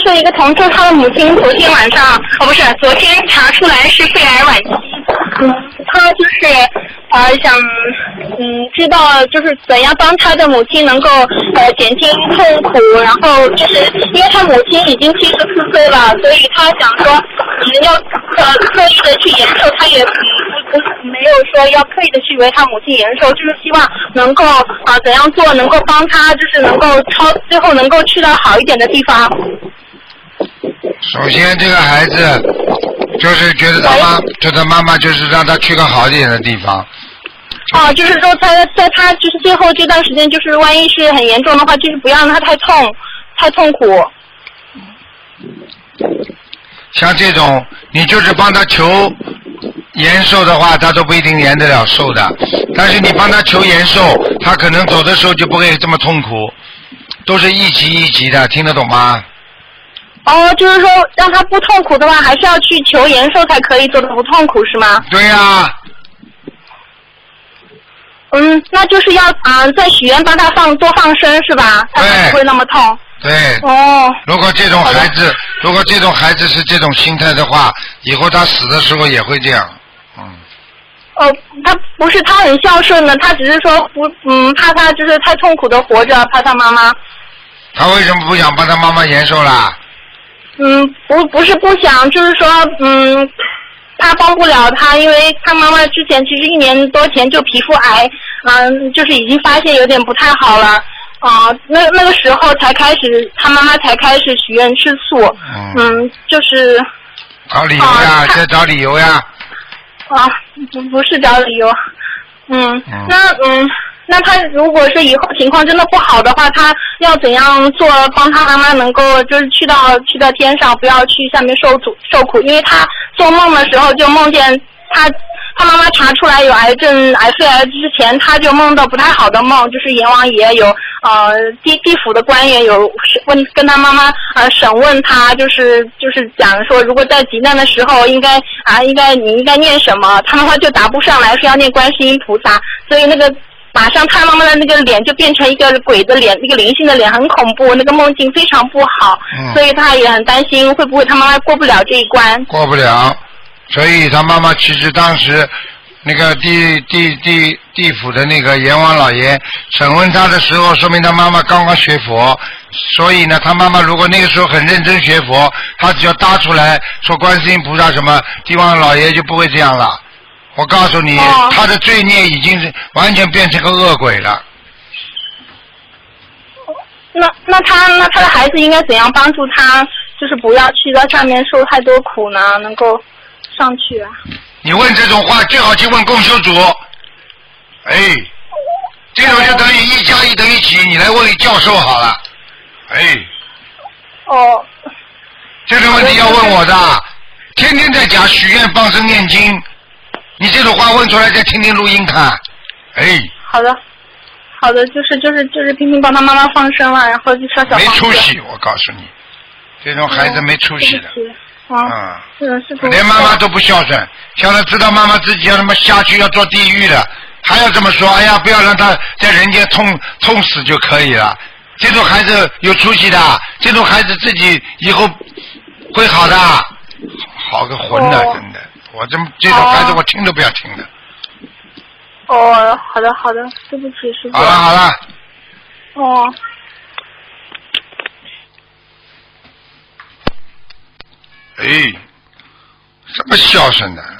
说一个同事，他的母亲昨天晚上，哦不是，昨天查出来是肺癌晚期。嗯，他就是呃想嗯知道就是怎样帮他的母亲能够呃减轻痛苦，然后就是因为他母亲已经七十四岁了，所以他想说嗯要呃刻意的去延寿，他也不不没有说要刻意的去为他母亲延寿，就是希望能够啊、怎样做能够帮他就是能够超最后能够去到好一点的地方。首先，这个孩子就是觉得他妈，觉得妈妈就是让他去个好一点的地方。哦，就是说他在他就是最后这段时间，就是万一是很严重的话，就是不要让他太痛，太痛苦。像这种，你就是帮他求延寿的话，他都不一定延得了寿的。但是你帮他求延寿，他可能走的时候就不会这么痛苦，都是一级一级的，听得懂吗？哦，就是说让他不痛苦的话，还是要去求延寿才可以做的不痛苦，是吗？对呀、嗯，那就是要啊、在许愿帮他放多放生是吧？他才不会那么痛。对。哦。如果这种孩子，如果这种孩子是这种心态的话，以后他死的时候也会这样。哦，他不是他很孝顺的，他只是说不嗯怕他就是太痛苦的活着，怕他妈妈。他为什么不想帮他妈妈延寿啦？嗯，不不是不想，就是说，嗯，他帮不了他，因为他妈妈之前其实一年多前就皮肤癌，嗯，就是已经发现有点不太好了，啊、那那个时候才开始，他妈妈才开始许愿吃素，嗯，就是找理由呀，在找理由呀。啊，不不是找理由，嗯，那嗯，那他如果是以后情况真的不好的话，他要怎样做，帮他妈妈能够就是去到去到天上，不要去下面受苦受苦，因为他做梦的时候就梦见他他妈妈查出来有癌症癌肺癌之前，他就梦到不太好的梦，就是阎王爷有呃地地府的官员有问跟他妈妈呃审问他，就是就是讲说，如果在急难的时候应该啊应该你应该念什么，他妈妈就答不上来，非要念观世音菩萨，所以那个。马上他妈妈的那个脸就变成一个鬼的脸，那个灵性的脸，很恐怖，那个梦境非常不好，嗯所以他也很担心会不会他妈妈过不了这一关。过不了，所以他妈妈其实当时那个地地地地府的那个阎王老爷审问他的时候，说明他妈妈刚刚学佛，所以呢，他妈妈如果那个时候很认真学佛，他只要搭出来说观世音菩萨什么，地王老爷就不会这样了。我告诉你，他的罪孽已经是完全变成个恶鬼了。那那他那他的孩子应该怎样帮助他，就是不要去在上面受太多苦呢？能够上去啊？你问这种话，最好去问供修组。哎，这种就等于一加一等于几，你来问教授好了。哎，哦。这个问题要问我的，天天在讲许愿、放生、念经，你这种话问出来，再听听录音看。哎，好的，好的，就是就是就是拼命帮他妈妈放生了，然后就烧小没。出息，我告诉你，这种孩子没出息的。啊，嗯，是的，是的。连妈妈都不孝顺，像他知道妈妈自己要他妈下去要做地狱的，还要这么说，哎呀，不要让他在人间痛痛死就可以了。这种孩子有出息的，这种孩子自己以后会好的，好个混的，哦真的，我这么这种孩子我听都不要听的。哦，好的好的，对不起，师傅。好了好了，哦，哎，这么孝顺的？